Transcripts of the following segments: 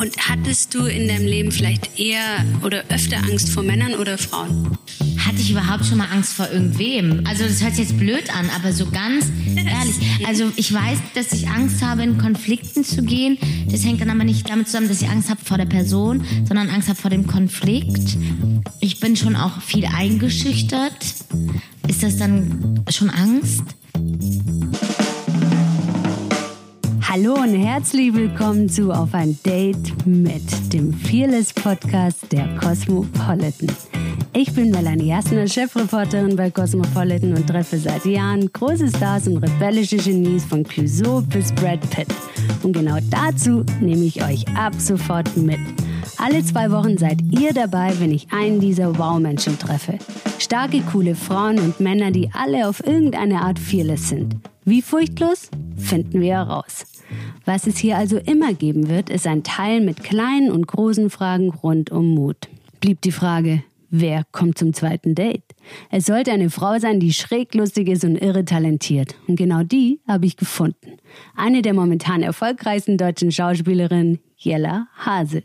Und hattest du in deinem Leben vielleicht eher oder öfter Angst vor Männern oder Frauen? Hatte ich überhaupt schon mal Angst vor irgendwem? Also das hört sich jetzt blöd an, aber so ganz ehrlich. Also ich weiß, dass ich Angst habe, in Konflikten zu gehen. Das hängt dann aber nicht damit zusammen, dass ich Angst habe vor der Person, sondern Angst habe vor dem Konflikt. Ich bin schon auch viel eingeschüchtert. Ist das dann schon Angst? Hallo und herzlich willkommen zu Auf ein Date mit dem Fearless Podcast der Cosmopolitan. Ich bin Melanie Jasner, Chefreporterin bei Cosmopolitan und treffe seit Jahren große Stars und rebellische Genies von Clouseau bis Brad Pitt. Und genau dazu nehme ich euch ab sofort mit. Alle zwei Wochen seid ihr dabei, wenn ich einen dieser Wow-Menschen treffe. Starke, coole Frauen und Männer, die alle auf irgendeine Art fearless sind. Wie furchtlos? Finden wir heraus. Was es hier also immer geben wird, ist ein Teil mit kleinen und großen Fragen rund um Mut. Blieb die Frage, wer kommt zum zweiten Date? Es sollte eine Frau sein, die schräg lustig ist und irre talentiert. Und genau die habe ich gefunden. Eine der momentan erfolgreichsten deutschen Schauspielerinnen, Jella Hase.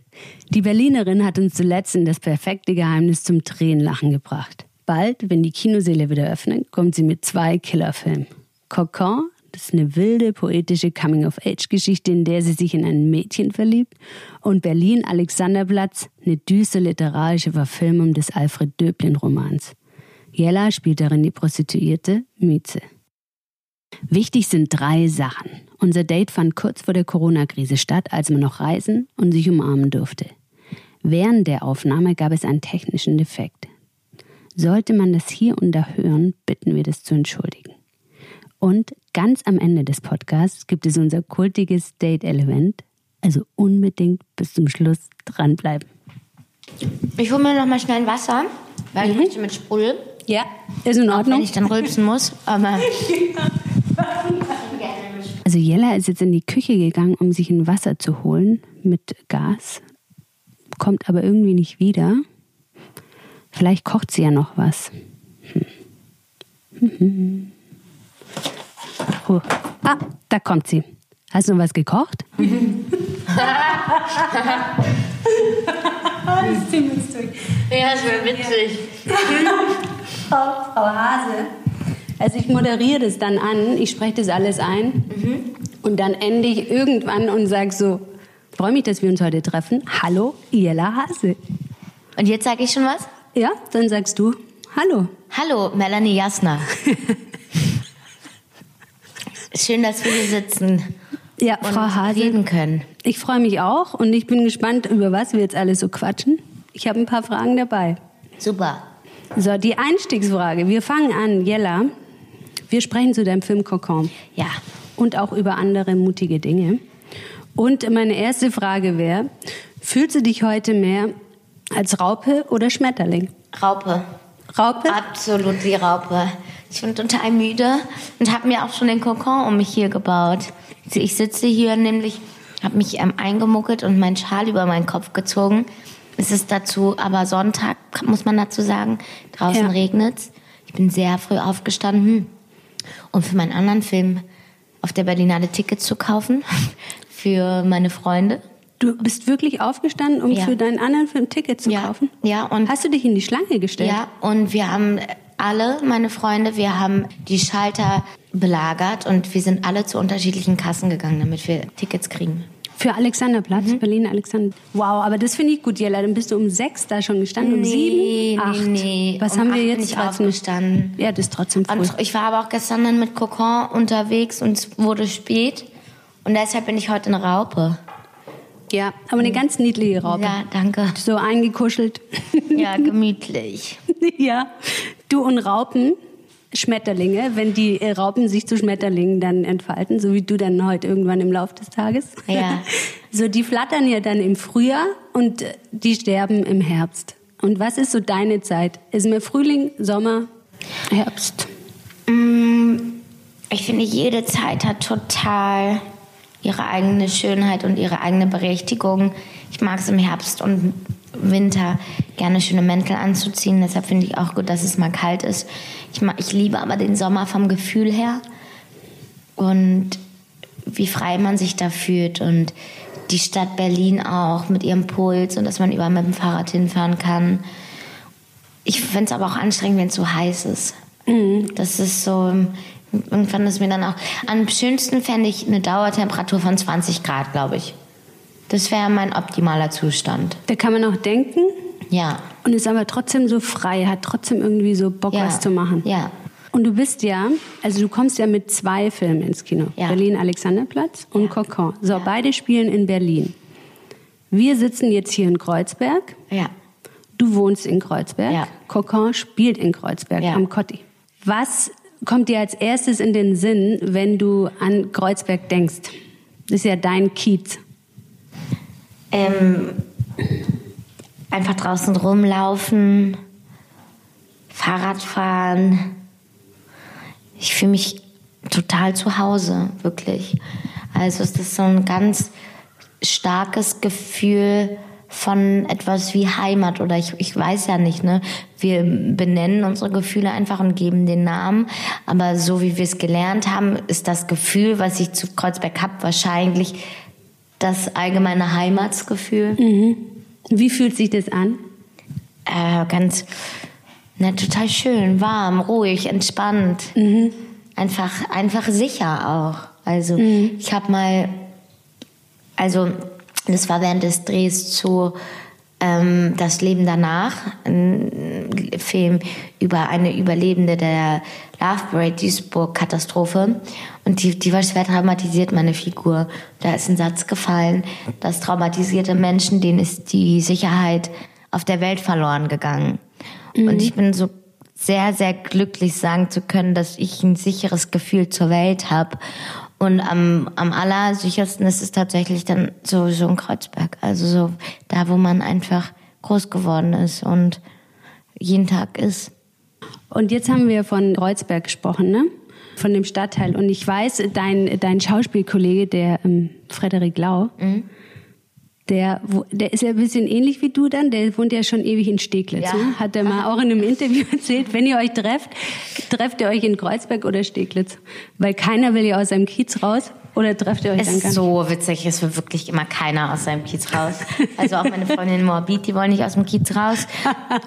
Die Berlinerin hat uns zuletzt in das perfekte Geheimnis zum Tränenlachen gebracht. Bald, wenn die Kinoseele wieder öffnen, kommt sie mit zwei Killerfilmen. Cocon das ist eine wilde, poetische Coming-of-Age-Geschichte, in der sie sich in ein Mädchen verliebt. Und Berlin Alexanderplatz, eine düstere literarische Verfilmung des Alfred Döblin-Romans. Jella spielt darin die Prostituierte Mieze. Wichtig sind drei Sachen. Unser Date fand kurz vor der Corona-Krise statt, als man noch reisen und sich umarmen durfte. Während der Aufnahme gab es einen technischen Defekt. Sollte man das hier und da hören, bitten wir das zu entschuldigen. Und ganz am Ende des Podcasts gibt es unser kultiges Date-Element. Also unbedingt bis zum Schluss dranbleiben. Ich hole mir noch mal schnell ein Wasser, weil ich möchte mit Sprudel. Ja, ist in Auch Ordnung. wenn ich dann rülpsen muss. Aber Also Jella ist jetzt in die Küche gegangen, um sich ein Wasser zu holen mit Gas, kommt aber irgendwie nicht wieder. Vielleicht kocht sie ja noch was. Hm. Oh. Ah, da kommt sie. Hast du noch was gekocht? ja, das wäre witzig. Frau, Frau Hase. Also ich moderiere das dann an, ich spreche das alles ein und dann ende ich irgendwann und sage so, freue mich, dass wir uns heute treffen. Hallo, Jella Hase. Und jetzt sage ich schon was? Ja, dann sagst du, hallo. Hallo, Melanie Jasner. Schön, dass wir hier sitzen Ja, und Frau Hase. reden können. Ich freue mich auch und ich bin gespannt, über was wir jetzt alles so quatschen. Ich habe ein paar Fragen dabei. Super. So, die Einstiegsfrage. Wir fangen an, Jella. Wir sprechen zu deinem Film Cocon. Ja. und auch über andere mutige Dinge. Und meine erste Frage wäre, fühlst du dich heute mehr als Raupe oder Schmetterling? Raupe. Raupe? Absolut wie Raupe. Ich bin total müde und habe mir auch schon den Kokon um mich hier gebaut. Ich sitze hier nämlich, habe mich ähm, eingemuckelt und meinen Schal über meinen Kopf gezogen. Es ist dazu aber Sonntag, muss man dazu sagen. Draußen Ja. regnet's. Ich bin sehr früh aufgestanden, um für meinen anderen Film auf der Berlinale Tickets zu kaufen. Für meine Freunde. Du bist wirklich aufgestanden, um Ja. für deinen anderen Film Ticket zu Ja. kaufen? Ja, und Hast du dich in die Schlange gestellt? Ja, und wir haben alle, meine Freunde, wir haben die Schalter belagert und wir sind alle zu unterschiedlichen Kassen gegangen, damit wir Tickets kriegen. Für Alexanderplatz, Mhm. Berlin Alexander. Wow, aber das finde ich gut, Jella. Dann bist du um sechs da schon gestanden, um sieben, acht. nee. Was um haben wir bin jetzt? ich trotzdem? aufgestanden. Ja, das ist trotzdem früh. Und ich war aber auch gestern dann mit Cocon unterwegs und es wurde spät. Und deshalb bin ich heute eine Raupe. Ja, aber eine ganz niedliche Raupe. Ja, danke. So eingekuschelt. Ja, gemütlich. ja. Du und Raupen, Schmetterlinge, wenn die äh, Raupen sich zu Schmetterlingen dann entfalten, so wie du dann heute irgendwann im Laufe des Tages. Ja. So, die flattern ja dann im Frühjahr und äh, die sterben im Herbst. Und was ist so deine Zeit? Ist mehr Frühling, Sommer, Herbst? Mm, Ich finde, jede Zeit hat total ihre eigene Schönheit und ihre eigene Berechtigung. Ich mag es im Herbst und Winter gerne schöne Mäntel anzuziehen. Deshalb finde ich auch gut, dass es mal kalt ist. Ich, mag, ich liebe aber den Sommer vom Gefühl her. Und wie frei man sich da fühlt und die Stadt Berlin auch mit ihrem Puls und dass man überall mit dem Fahrrad hinfahren kann. Ich finde es aber auch anstrengend, wenn es so heiß ist. Mhm. Das ist so, irgendwann ist mir dann auch, am schönsten fände ich eine Dauertemperatur von 20 Grad, glaube ich. Das wäre mein optimaler Zustand. Da kann man auch denken. Ja. Und ist aber trotzdem so frei, hat trotzdem irgendwie so Bock, ja. was zu machen. Ja. Und du bist ja, also du kommst ja mit zwei Filmen ins Kino. Ja. Berlin Alexanderplatz und Ja. Cocon. So, beide spielen in Berlin. Wir sitzen jetzt hier in Kreuzberg. Ja. Du wohnst in Kreuzberg. Ja. Cocon spielt in Kreuzberg Ja. am Kotti. Was kommt dir als erstes in den Sinn, wenn du an Kreuzberg denkst? Das ist ja dein Kiez. Ähm, einfach draußen rumlaufen, Fahrrad fahren. Ich fühle mich total zu Hause, wirklich. Also es ist so ein ganz starkes Gefühl von etwas wie Heimat oder ich, ich weiß ja nicht, ne? Wir benennen unsere Gefühle einfach und geben den Namen, aber so wie wir es gelernt haben, ist das Gefühl, was ich zu Kreuzberg habe, wahrscheinlich das allgemeine Heimatsgefühl. Wie fühlt sich das an? Äh, ganz, na, total schön, warm, ruhig, entspannt. Einfach, einfach sicher auch. Also, ich habe mal, also, das war während des Drehs zu ähm, Das Leben danach, ein Film über eine Überlebende der Love Parade Duisburg-Katastrophe. Und die, die war schwer traumatisiert, meine Figur. Da ist ein Satz gefallen, dass traumatisierte Menschen, denen ist die Sicherheit auf der Welt verloren gegangen. Und ich bin so sehr, sehr glücklich sagen zu können, dass ich ein sicheres Gefühl zur Welt habe. Und am, am allersichersten ist es tatsächlich dann sowieso in Kreuzberg. Also so da, wo man einfach groß geworden ist und jeden Tag ist. Und jetzt haben wir von Kreuzberg gesprochen, ne? Von dem Stadtteil. Und ich weiß, dein, dein Schauspielkollege, der ähm, Frederik Lau, der, wo- der ist ja ein bisschen ähnlich wie du dann. Der wohnt ja schon ewig in Steglitz. Ja. Ne? Hat er mal auch in einem Interview erzählt, wenn ihr euch trefft, trefft ihr euch in Kreuzberg oder Steglitz. Weil keiner will ja aus seinem Kiez raus. Oder trefft ihr euch Es dann gar ist nicht? so witzig, es will wirklich immer keiner aus seinem Kiez raus. Also auch meine Freundin Morbid, die wollen nicht aus dem Kiez raus.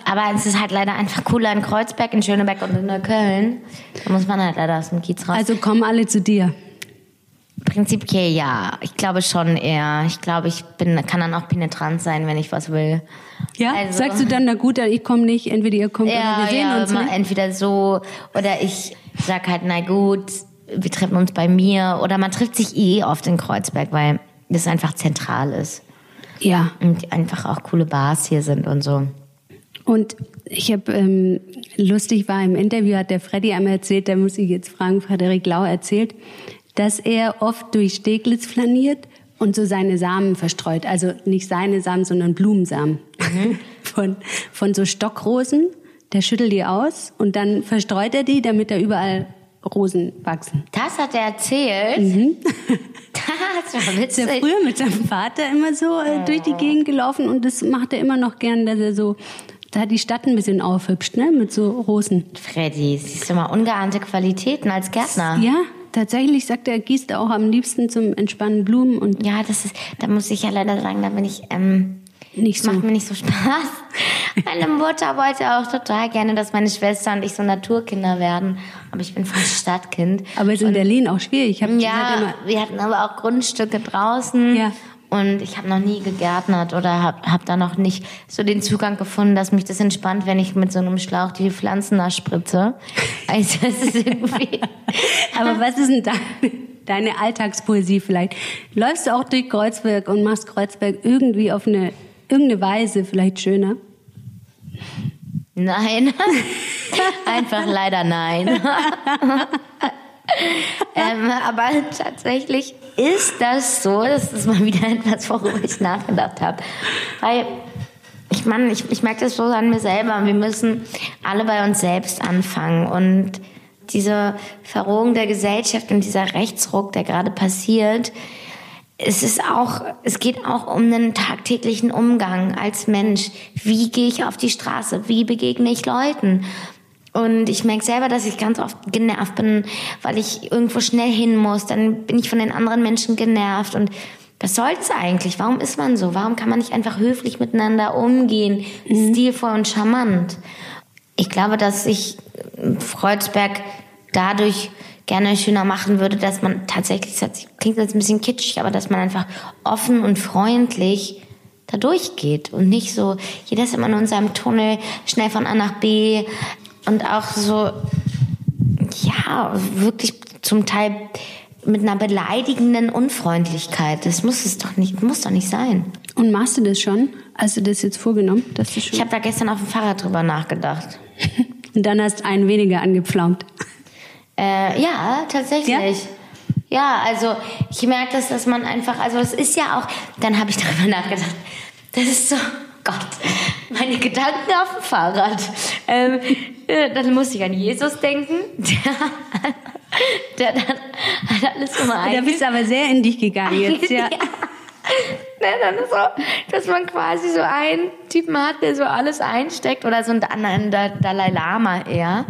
Aber es ist halt leider einfach cooler in Kreuzberg, in Schöneberg und in Neukölln. Da muss man halt leider aus dem Kiez raus. Also kommen alle zu dir. Prinzipiell ja. Ich glaube schon eher. Ich glaube, ich bin, kann dann auch penetrant sein, wenn ich was will. Ja? Also- Sagst du dann, na gut, ich komme nicht, entweder ihr kommt oder Ja, wir sehen ja, uns. mal Ne? entweder so oder ich sag halt, na gut, wir treffen uns bei mir oder man trifft sich eh oft in Kreuzberg, weil das einfach zentral ist Ja. und einfach auch coole Bars hier sind und so. Und ich habe, ähm, lustig war, im Interview hat der Freddy einmal erzählt, da muss ich jetzt fragen, Frederik Lau erzählt, dass er oft durch Steglitz flaniert und so seine Samen verstreut. Also nicht seine Samen, sondern Blumensamen. Von, von so Stockrosen. Der schüttelt die aus und dann verstreut er die, damit da überall Rosen wachsen. Das hat er erzählt. Das war Ist er witzig. früher mit seinem Vater immer so äh, durch die Gegend gelaufen und das macht er immer noch gern, dass er so da die Stadt ein bisschen aufhübscht, ne, mit so Rosen. Freddy, siehst du mal ungeahnte Qualitäten als Gärtner. Ja, tatsächlich sagt er, er gießt auch am liebsten zum Entspannen Blumen und Ja, das ist, da muss ich ja leider sagen, da bin ich, ähm, nicht so. macht mir nicht so Spaß. Meine Mutter wollte auch total gerne, dass meine Schwester und ich so Naturkinder werden. Aber ich bin voll Stadtkind. Aber ist in Berlin auch schwierig. Ja, immer, wir hatten aber auch Grundstücke draußen. Ja. Und ich habe noch nie gegärtnert oder habe hab da noch nicht so den Zugang gefunden, dass mich das entspannt, wenn ich mit so einem Schlauch die Pflanzen nachspritze. Also es ist irgendwie... aber was ist denn deine, deine Alltagspoesie vielleicht? Läufst du auch durch Kreuzberg und machst Kreuzberg irgendwie auf eine irgendeine Weise vielleicht schöner? Nein. Einfach leider nein. ähm, aber tatsächlich ist das so, das ist mal wieder etwas, worüber ich nachgedacht habe. Weil ich meine, ich, ich merke das so an mir selber. Wir müssen alle bei uns selbst anfangen. Und diese Verrohung der Gesellschaft und dieser Rechtsruck, der gerade passiert, es ist auch, es geht auch um einen tagtäglichen Umgang als Mensch. Wie gehe ich auf die Straße? Wie begegne ich Leuten? Und ich merke selber, dass ich ganz oft genervt bin, weil ich irgendwo schnell hin muss. Dann bin ich von den anderen Menschen genervt. Und was soll's eigentlich? Warum ist man so? Warum kann man nicht einfach höflich miteinander umgehen? Mhm. Stilvoll und charmant. Ich glaube, dass sich Freudsberg dadurch gerne schöner machen würde, dass man tatsächlich, das klingt jetzt ein bisschen kitschig, aber dass man einfach offen und freundlich da durchgeht und nicht so, jeder ist immer nur in seinem Tunnel, schnell von A nach B und auch so, ja, wirklich zum Teil mit einer beleidigenden Unfreundlichkeit. Das muss es doch nicht, muss doch nicht sein. Und machst du das schon? Hast du das jetzt vorgenommen? Dass du schon ich habe da gestern auf dem Fahrrad drüber nachgedacht. und dann hast einen weniger angepflaumt. Äh, ja, tatsächlich. Ja? ja? also ich merke das, dass man einfach, also es ist ja auch, dann habe ich darüber nachgedacht, das ist so, Gott, meine Gedanken auf dem Fahrrad. Ähm, äh, dann musste ich an Jesus denken, der, der dann hat alles immer ein. Da bist du aber sehr in dich gegangen jetzt, ja. ja. Ne, dann ist so, dass man quasi so einen Typen hat, der so alles einsteckt oder so einen Dalai Lama eher.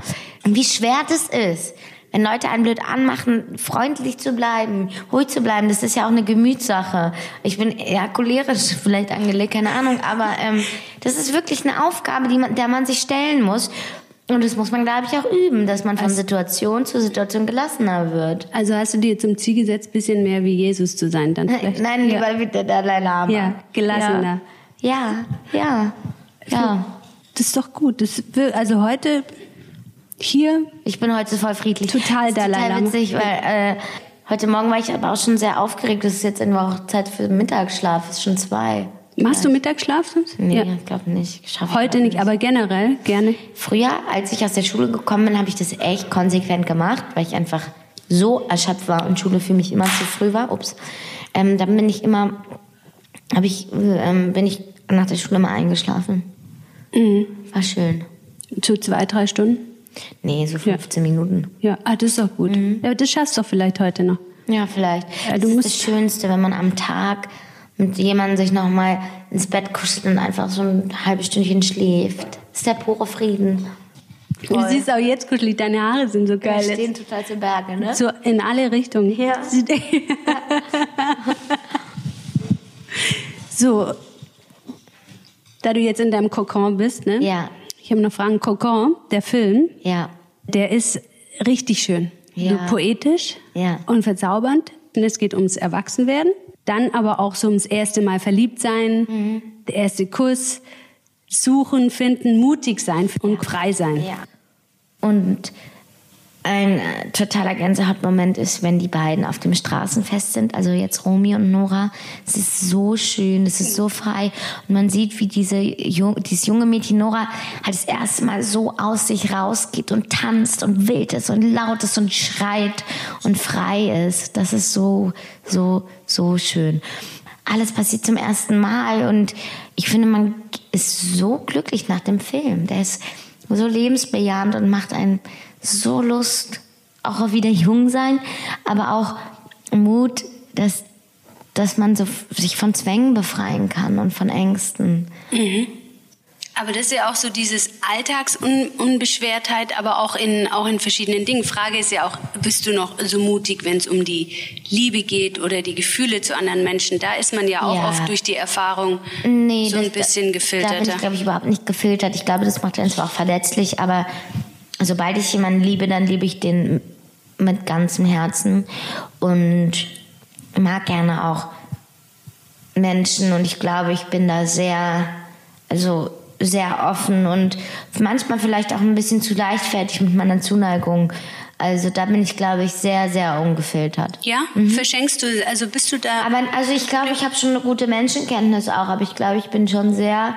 Und wie schwer das ist wenn Leute einen blöd anmachen, freundlich zu bleiben, ruhig zu bleiben, das ist ja auch eine Gemütssache. Ich bin eher cholerisch vielleicht angelegt, keine Ahnung, aber ähm, das ist wirklich eine Aufgabe, die man, der man sich stellen muss. Und das muss man, glaube ich, auch üben, dass man von also, Situation zu Situation gelassener wird. Also hast du dir zum Ziel gesetzt, bisschen mehr wie Jesus zu sein, dann vielleicht? Nein, lieber ja. wie der Dalai Lama. Ja, gelassener. Ja, ja, ja. ja. Das ist doch gut. Das, also heute hier. Ich bin heute voll friedlich. Total Dalai Total witzig, weil äh, heute Morgen war ich aber auch schon sehr aufgeregt. Es ist jetzt auch Zeit für Mittagsschlaf. Es ist schon zwei. Machst du Mittagsschlaf sonst? Nee, ja. ich glaube nicht. Schaff Heute nicht, nicht, aber generell gerne. Früher, als ich aus der Schule gekommen bin, habe ich das echt konsequent gemacht, weil ich einfach so erschöpft war und Schule für mich immer zu früh war. Ups. Ähm, dann bin ich immer, habe ich, ähm, bin ich nach der Schule mal eingeschlafen. Mhm. War schön. Zu zwei, drei Stunden? Nee, so 15 ja. Minuten. Ja, ah, das ist auch gut. Mhm. Ja, das schaffst du vielleicht heute noch. Ja, vielleicht. Ja, das ist das Schönste, wenn man am Tag mit jemandem sich nochmal ins Bett kuschelt und einfach so ein halbes Stündchen schläft. Das ist der pure Frieden. Voll. Du siehst auch jetzt kuschelig, deine Haare sind so geil. Die stehen total zu Berge, ne? So in alle Richtungen. Ja. so, da du jetzt in deinem Kokon bist, ne? Ja. Ich habe noch Fragen. Cocon, der Film, ja. der ist richtig schön. Ja. poetisch ja. und verzaubernd. Und es geht ums Erwachsenwerden. Dann aber auch so ums erste Mal verliebt sein, mhm. der erste Kuss, suchen, finden, mutig sein und frei sein. Ja. Und ein äh, totaler Gänsehautmoment ist, wenn die beiden auf dem Straßenfest sind, also jetzt Romy und Nora. Es ist so schön, es ist so frei und man sieht, wie diese dieses junge Mädchen Nora halt das erste Mal so aus sich rausgeht und tanzt und wild ist und laut ist und schreit und frei ist. Das ist so, so, so schön. Alles passiert zum ersten Mal und ich finde, man ist so glücklich nach dem Film. Der ist so lebensbejahend und macht einen so Lust, auch wieder jung sein, aber auch Mut, dass, dass man so sich von Zwängen befreien kann und von Ängsten. Mhm. Aber das ist ja auch so dieses Alltagsunbeschwertheit, aber auch in, auch in verschiedenen Dingen. Frage ist ja auch, bist du noch so mutig, wenn es um die Liebe geht oder die Gefühle zu anderen Menschen? Da ist man ja auch ja. oft durch die Erfahrung nee, so ein das, bisschen gefilterter. Da bin ich, glaube ich, überhaupt nicht gefiltert. Ich glaube, das macht einen zwar auch verletzlich, aber sobald ich jemanden liebe, dann liebe ich den mit ganzem Herzen und mag gerne auch Menschen und ich glaube, ich bin da sehr, also sehr offen und manchmal vielleicht auch ein bisschen zu leichtfertig mit meiner Zuneigung. Also da bin ich, glaube ich, sehr, sehr ungefiltert. Ja? Mhm. Verschenkst du, also bist du da? Aber also ich glaube, ich habe schon eine gute Menschenkenntnis auch, aber ich glaube, ich bin schon sehr,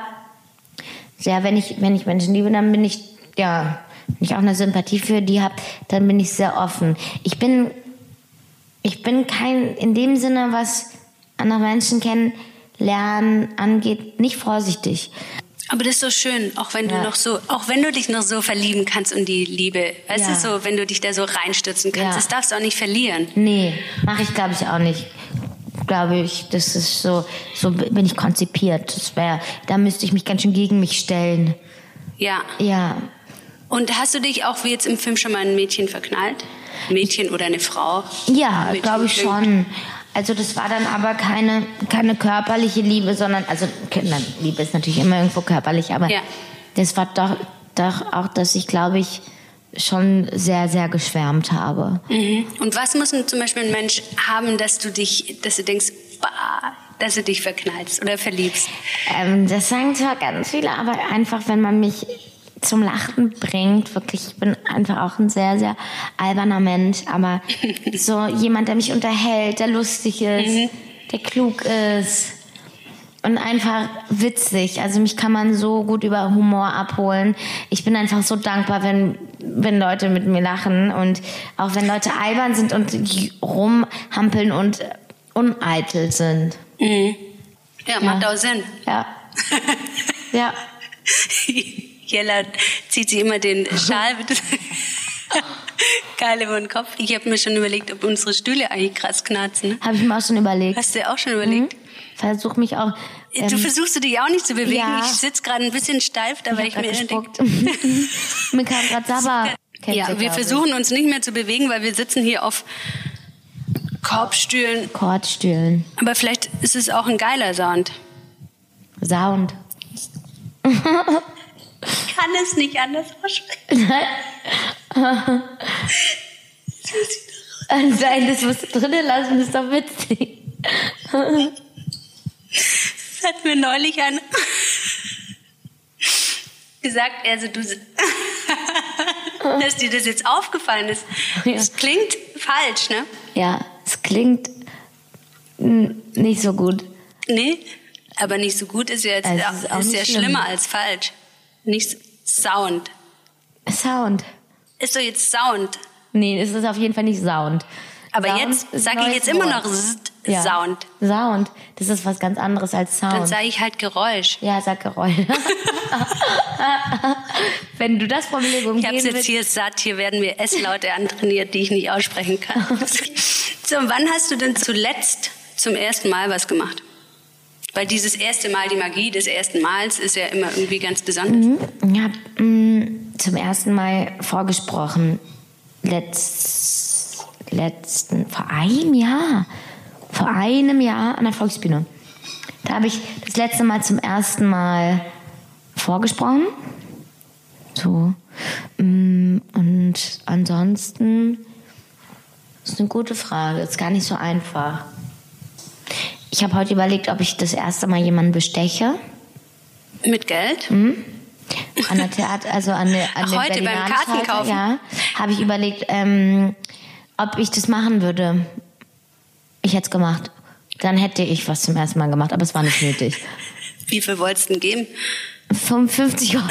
sehr, wenn ich, wenn ich Menschen liebe, dann bin ich, ja, ich auch eine Sympathie für die habe, dann bin ich sehr offen. Ich bin, ich bin kein, in dem Sinne, was andere Menschen kennenlernen angeht, nicht vorsichtig. Aber das ist so schön, auch wenn ja. du noch so, auch wenn du dich noch so verlieben kannst und die Liebe, weißt ja. du, so, wenn du dich da so reinstürzen kannst, ja. das darfst du auch nicht verlieren. Nee, mache ich glaube ich auch nicht. Glaube ich, das ist so, so bin ich konzipiert. Das wäre, da müsste ich mich ganz schön gegen mich stellen. Ja. Ja. Und hast du dich auch wie jetzt im Film schon mal ein Mädchen verknallt? Mädchen oder eine Frau? Ja, glaube ich schon. Also das war dann aber keine, keine körperliche Liebe, sondern, also Liebe ist natürlich immer irgendwo körperlich, aber Ja. das war doch, doch auch, dass ich, glaube ich, schon sehr, sehr geschwärmt habe. Mhm. Und was muss zum Beispiel ein Mensch haben, dass du dich, dass du denkst, bah, dass du dich verknallst oder verliebst? Ähm, das sagen zwar ganz viele, aber einfach, wenn man mich zum Lachen bringt, wirklich, ich bin einfach auch ein sehr, sehr alberner Mensch, aber so jemand, der mich unterhält, der lustig ist, der klug ist und einfach witzig. Also mich kann man so gut über Humor abholen. Ich bin einfach so dankbar, wenn, wenn Leute mit mir lachen und auch wenn Leute albern sind und rumhampeln und uneitel sind. Ja, macht auch Sinn. Ja. ja. Jella zieht sich immer den Schal mit Geil über den Kopf. Ich habe mir schon überlegt, ob unsere Stühle eigentlich krass knarzen. Ne? Habe ich mir auch schon überlegt. Hast du dir auch schon überlegt? Versuch mich auch. Du ähm, versuchst du dich auch nicht zu bewegen. ja. Ich sitze gerade ein bisschen steif, da weil ich hab mir denke, mir kam gerade Sabber. Ja, wir ich. versuchen uns nicht mehr zu bewegen, weil wir sitzen hier auf Korbstühlen. Kordstühlen. Aber vielleicht ist es auch ein geiler Sound. Sound. Ich kann es nicht anders aussprechen. Nein, das musst du drinnen lassen, das ist doch witzig. Das hat mir neulich ein gesagt, also du, dass dir das jetzt aufgefallen ist. Das klingt falsch, ne? Ja, es klingt nicht so gut. Nee, aber nicht so gut ist ja jetzt, Also es ist auch ist ja schlimm. schlimmer als falsch. Nicht Sound. Sound. Ist doch jetzt Sound. Nee, es ist auf jeden Fall nicht Sound. Aber Sound jetzt sage ich jetzt immer noch ja. Sound. Sound. Das ist was ganz anderes als Dann Sound. sage ich halt Geräusch. Ja, sag Geräusch. Wenn du das Problem Ich habe umgehen jetzt hier satt. Hier werden mir S-Laute antrainiert, die ich nicht aussprechen kann. so, wann hast du denn zuletzt zum ersten Mal was gemacht? Weil dieses erste Mal, die Magie des ersten Mals ist ja immer irgendwie ganz besonders. Ich habe mm, zum ersten Mal vorgesprochen. Letzt, letzten, vor einem Jahr. Vor einem Jahr an der Volksbühne. Da habe ich das letzte Mal zum ersten Mal vorgesprochen. So. Mm, Und ansonsten ist eine gute Frage. Ist gar nicht so einfach. Ich habe heute überlegt, ob ich das erste Mal jemanden besteche. Mit Geld? An der Theater, also an der an Ach, heute beim Berlinale Karten Theater, kaufen? Ja, habe ich überlegt, ähm, ob ich das machen würde. Ich hätte es gemacht. Dann hätte ich was zum ersten Mal gemacht, aber es war nicht nötig. Wie viel wolltest du denn geben? 55 Euro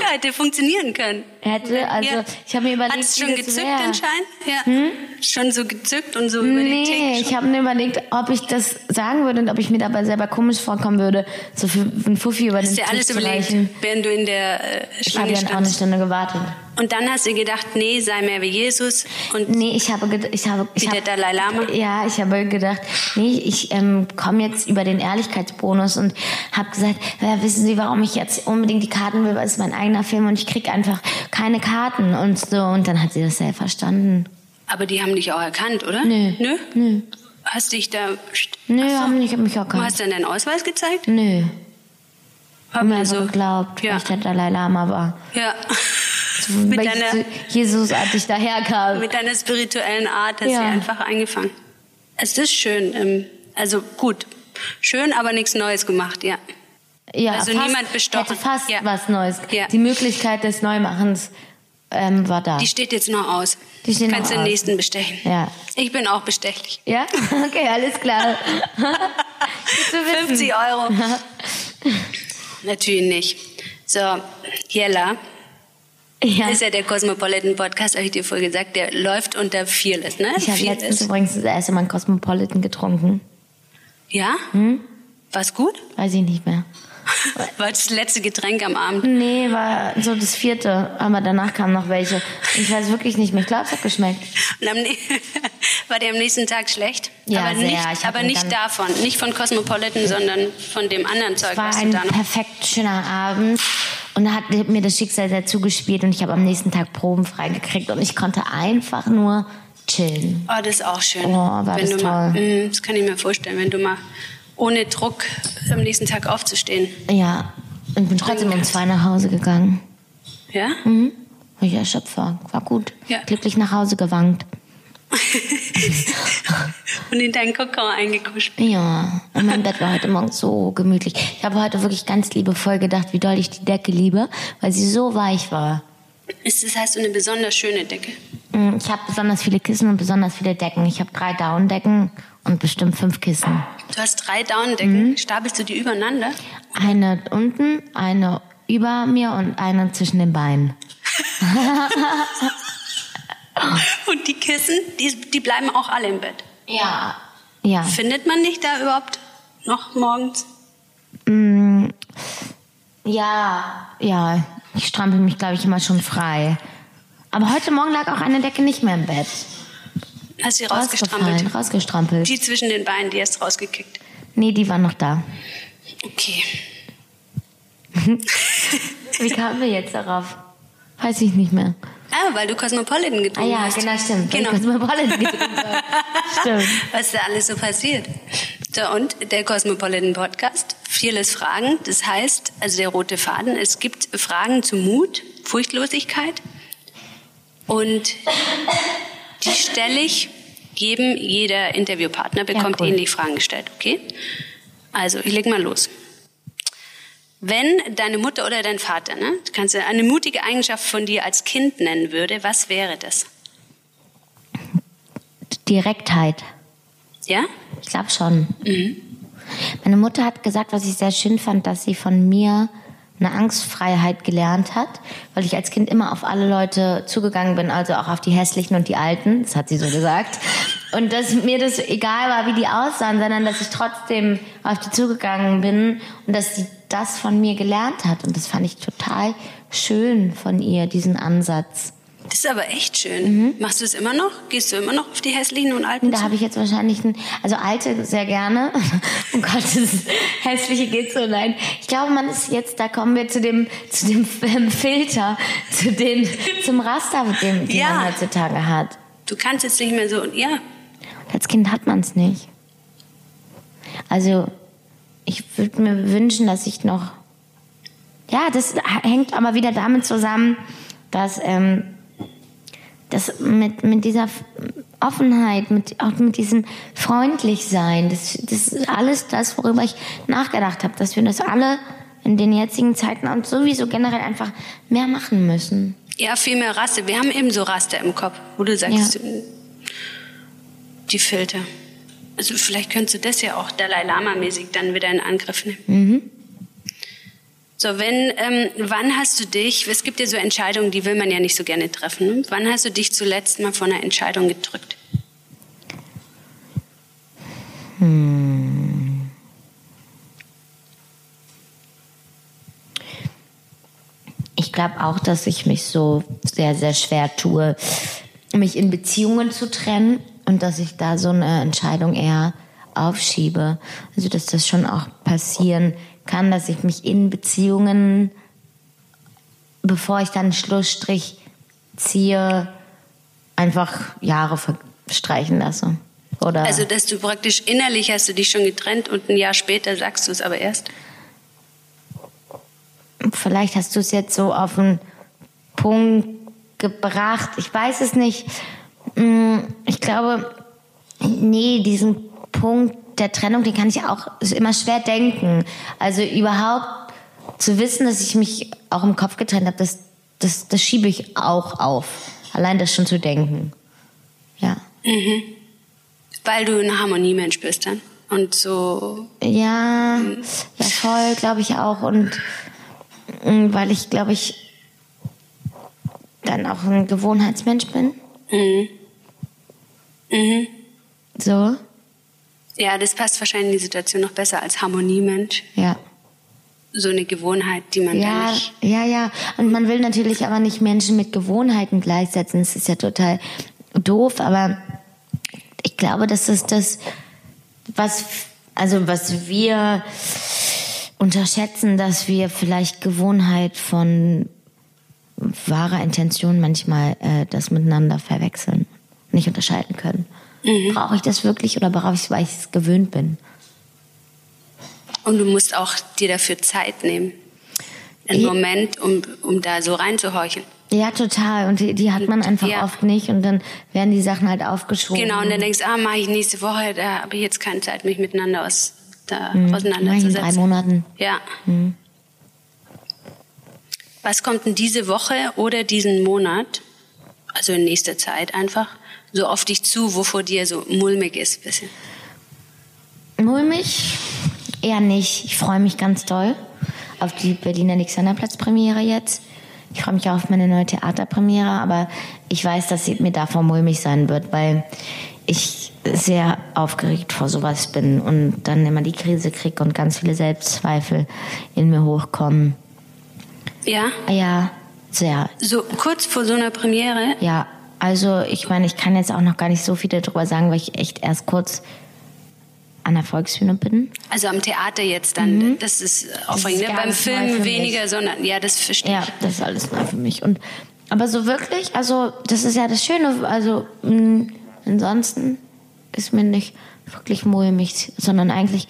Ja, hätte funktionieren können. hätte, also Ja. ich habe mir überlegt, Hast du wie schon das gezückt, wär. den Schein? Ja. Schon so gezückt und so über Nee, Theke. ich habe mir überlegt, ob ich das sagen würde und ob ich mir dabei selber komisch vorkommen würde, so für einen Fuffi über Hast den dir Tisch alles zu überlegt, reichen. während du in der äh, Ich habe Schlange ja auch eine. Stunde gewartet. Und dann hast du gedacht, nee, sei mehr wie Jesus. Und Nee, ich habe gedacht, ich habe, ich Wie habe, der Dalai Lama? Ja, ich habe gedacht, nee, ich ähm, komme jetzt über den Ehrlichkeitsbonus und habe gesagt, ja, wissen Sie, warum ich jetzt unbedingt die Karten will, weil es ist mein eigener Film und ich krieg einfach keine Karten und so. Und dann hat sie das sehr verstanden. aber die haben dich auch erkannt, oder? Nö. Nö? Nö. Hast dich da... Nö, so. haben nicht mich Du erkannt. hast dann deinen Ausweis gezeigt? Nö. Hab Haben mir so... geglaubt, Ja. weil ich der Dalai Lama war. Ja. mit, weil deiner, so Jesusartig daherkam. mit deiner spirituellen Art hast du Ja. sie einfach eingefangen. Es ist schön. Ähm, also gut. Schön, aber nichts Neues gemacht, ja. Ja, Also fast, niemand bestochen. Hätte fast Ja. was Neues. Ja. Die Möglichkeit des Neumachens ähm, war da. Die steht jetzt noch aus. Die steht noch Kannst den aus. nächsten bestechen. Ja. Ich bin auch bestechlich. Ja? Okay, alles klar. Gut zu wissen. 50 Euro. Natürlich nicht. So, Jella Ja. ist ja der Cosmopolitan Podcast, habe ich dir vorher gesagt, der läuft unter Fearless, ne? Ich habe letztens übrigens das erste Mal einen Cosmopolitan getrunken. Ja? Hm? War's gut? Weiß ich nicht mehr. War das letzte Getränk am Abend? Nee, war so das vierte. Aber danach kamen noch welche. Ich weiß wirklich nicht mehr. Ich glaube, es hat geschmeckt. Und am, war der am nächsten Tag schlecht? Ja, aber sehr. nicht, aber nicht davon. Nicht von Cosmopolitan, sondern von dem anderen Zeug, Es war ein perfekt schöner Abend. Und da hat mir das Schicksal dazu gespielt und ich habe am nächsten Tag Proben freigekriegt und ich konnte einfach nur chillen. Oh, das ist auch schön. Oh, war wenn das du Mal, toll. Mm, das kann ich mir vorstellen, wenn du mal ohne Druck am nächsten Tag aufzustehen. Ja, und bin trotzdem um zwei nach Hause gegangen. Ja? Mhm. Ich erschöpft war. War gut. Ja. Glücklich nach Hause gewankt. Und in deinen Kokon eingekuscht. Ja, und mein Bett war heute Morgen so gemütlich. Ich habe heute wirklich ganz liebevoll gedacht, wie doll ich die Decke liebe, weil sie so weich war. Ist das heißt, eine besonders schöne Decke? Mm, Ich habe besonders viele Kissen und besonders viele Decken. Ich habe drei Downdecken und bestimmt fünf Kissen. Du hast drei Daunendecken. Mhm. Stapelst du die übereinander? Eine unten, eine über mir und eine zwischen den Beinen. Und die Kissen, die, die bleiben auch alle im Bett. Ja. Ja. Findet man dich da überhaupt noch morgens? Mm, Ja, ja. Ich strampel mich, glaube ich, immer schon frei. Aber heute Morgen lag auch eine Decke nicht mehr im Bett. Hast du sie rausgestrampelt? rausgestrampelt. Die zwischen den Beinen, die hast du rausgekickt. Nee, die war noch da. Okay. Wie kamen wir jetzt darauf? Weiß ich nicht mehr. Ah, weil du Cosmopolitan Ah getrunken ja, hast. genau, stimmt. Genau. Cosmopolitan getrunken. Stimmt. Was da alles so passiert. So, und der Cosmopolitan Podcast, vieles Fragen. Das heißt, also der rote Faden, es gibt Fragen zu Mut, Furchtlosigkeit. Und die stelle ich jedem, jeder Interviewpartner bekommt cool. ähnlich Fragen gestellt, okay? Also, ich leg mal los. Wenn deine Mutter oder dein Vater, ne, du kannst ja eine mutige Eigenschaft von dir als Kind nennen würde, was wäre das? Direktheit. Ja? Ich glaube schon. Mhm. Meine Mutter hat gesagt, was ich sehr schön fand, dass sie von mir eine Angstfreiheit gelernt hat, weil ich als Kind immer auf alle Leute zugegangen bin, also auch auf die hässlichen und die alten, das hat sie so gesagt. Und dass mir das egal war, wie die aussahen, sondern dass ich trotzdem auf die zugegangen bin und dass sie das von mir gelernt hat. Und das fand ich total schön von ihr, diesen Ansatz. Das ist aber echt schön. Machst du es immer noch? Gehst du immer noch auf die hässlichen und alten Da habe ich jetzt wahrscheinlich ein, also alte sehr gerne. Oh Gott, das hässliche geht so nein. Ich glaube, man ist jetzt, da kommen wir zu dem, zu dem ähm, Filter, zu den, zum Raster, dem, den Ja. man heutzutage hat. Du kannst jetzt nicht mehr so, ja, als Kind hat man es nicht. Also, ich würde mir wünschen, dass ich noch, ja, das hängt aber wieder damit zusammen, dass, ähm, das mit, mit dieser Offenheit, mit, auch mit diesem Freundlichsein, das, das ist alles das, worüber ich nachgedacht habe, dass wir das alle in den jetzigen Zeiten und sowieso generell einfach mehr machen müssen. ja, viel mehr Raste. Wir haben eben so Raster im Kopf, wo du sagst, die Filter. Also vielleicht könntest du das ja auch Dalai Lama-mäßig dann wieder in Angriff nehmen. So, wenn, ähm, wann hast du dich, es gibt ja so Entscheidungen, die will man ja nicht so gerne treffen. Wann hast du dich zuletzt mal vor einer Entscheidung gedrückt? Ich glaube auch, dass ich mich so sehr, sehr schwer tue, mich in Beziehungen zu trennen und dass ich da so eine Entscheidung eher aufschiebe. Also, dass das schon auch passieren kann, dass ich mich in Beziehungen, bevor ich dann einen Schlussstrich ziehe, einfach Jahre verstreichen lasse. Oder Also, dass du praktisch innerlich hast du dich schon getrennt und ein Jahr später sagst du es aber erst. Vielleicht hast du es jetzt so auf den Punkt gebracht. Ich weiß es nicht. Mm, Ich glaube, nee, diesen Punkt der Trennung, den kann ich auch immer schwer denken. Also überhaupt zu wissen, dass ich mich auch im Kopf getrennt habe, das, das, das schiebe ich auch auf. Allein das schon zu denken. Ja. Weil du ein Harmoniemensch bist dann. Und so, Ja, ja voll, glaube ich auch. Und mm, weil ich, glaube ich, dann auch ein Gewohnheitsmensch bin. So, ja, das passt wahrscheinlich in die Situation noch besser als Harmoniemensch. ja. So eine Gewohnheit, die man Ja, nicht. ja, ja. Und man will natürlich aber nicht Menschen mit Gewohnheiten gleichsetzen. Das ist ja total doof, aber ich glaube, das ist das, was, also was wir unterschätzen, dass wir vielleicht Gewohnheit von wahrer Intention manchmal äh, das miteinander verwechseln, nicht unterscheiden können. Mhm. Brauche ich das wirklich oder brauche ich es, weil ich es gewöhnt bin? Und du musst auch dir dafür Zeit nehmen. Einen. Moment, um, um da so reinzuhorchen. Ja, total. Und die, die hat man einfach ja. oft nicht. Und dann werden die Sachen halt aufgeschoben. Genau, und dann denkst du, ah, mache ich nächste Woche, da habe ich jetzt keine Zeit, mich miteinander aus, da mhm. auseinanderzusetzen. In drei Monaten. Ja. Mhm. Was kommt denn diese Woche oder diesen Monat, also in nächster Zeit einfach, so auf dich zu, wovor dir so mulmig ist? Bisschen? Mulmig? Eher nicht. Ich freue mich ganz doll auf die Berliner Alexanderplatz-Premiere jetzt. Ich freue mich auch auf meine neue Theaterpremiere, aber ich weiß, dass sie mir davor mulmig sein wird, weil ich sehr aufgeregt vor sowas bin und dann immer die Krise kriege und ganz viele Selbstzweifel in mir hochkommen. Ja? Ja, sehr. So kurz vor so einer Premiere? Ja, also ich meine, ich kann jetzt auch noch gar nicht so viel darüber sagen, weil ich echt erst kurz an der Volksbühne bin. Also am Theater jetzt dann, mhm. das ist aufregend. Ne? Beim Film weniger, sondern ja, das verstehe ich. Ja, das ist alles neu für mich. Und aber so wirklich, also das ist ja das Schöne, also mh, ansonsten ist mir nicht wirklich mulmig, sondern eigentlich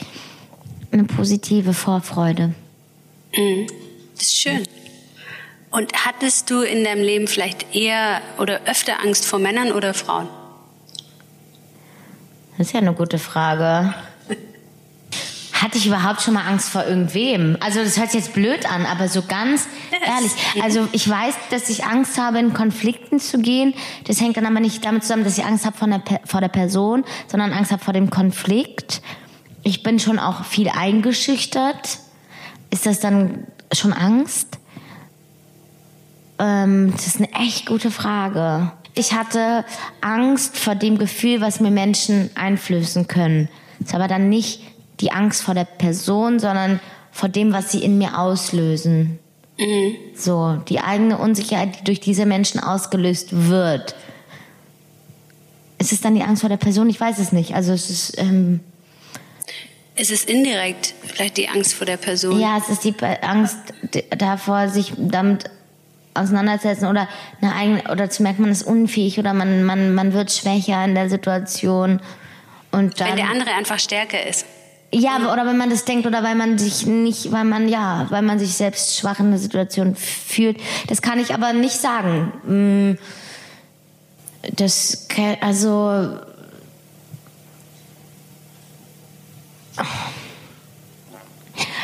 eine positive Vorfreude. Mhm. Das ist schön. Und hattest du in deinem Leben vielleicht eher oder öfter Angst vor Männern oder Frauen? Das ist ja eine gute Frage. Hatte ich überhaupt schon mal Angst vor irgendwem? Also das hört sich jetzt blöd an, aber so ganz ehrlich. Also ich weiß, dass ich Angst habe, in Konflikten zu gehen. Das hängt dann aber nicht damit zusammen, dass ich Angst habe vor der, vor der Person, sondern Angst habe vor dem Konflikt. Ich bin schon auch viel eingeschüchtert. Ist das dann schon Angst? Ähm, das ist eine echt gute Frage. Ich hatte Angst vor dem Gefühl, was mir Menschen einflößen können. Es ist aber dann nicht die Angst vor der Person, sondern vor dem, was sie in mir auslösen. Mhm. So, die eigene Unsicherheit, die durch diese Menschen ausgelöst wird. Ist es dann die Angst vor der Person? Ich weiß es nicht. Also es ist. Ähm, es ist indirekt vielleicht die Angst vor der Person. Ja, es ist die Angst davor, sich damit auseinandersetzen oder eine eigene, oder zu merken, man ist unfähig oder man, man, man wird schwächer in der Situation. Und dann, Wenn der andere einfach stärker ist. Ja, oder wenn man das denkt oder weil man sich nicht, weil man ja, weil man sich selbst schwach in der Situation fühlt. Das kann ich aber nicht sagen. Mm, das, also,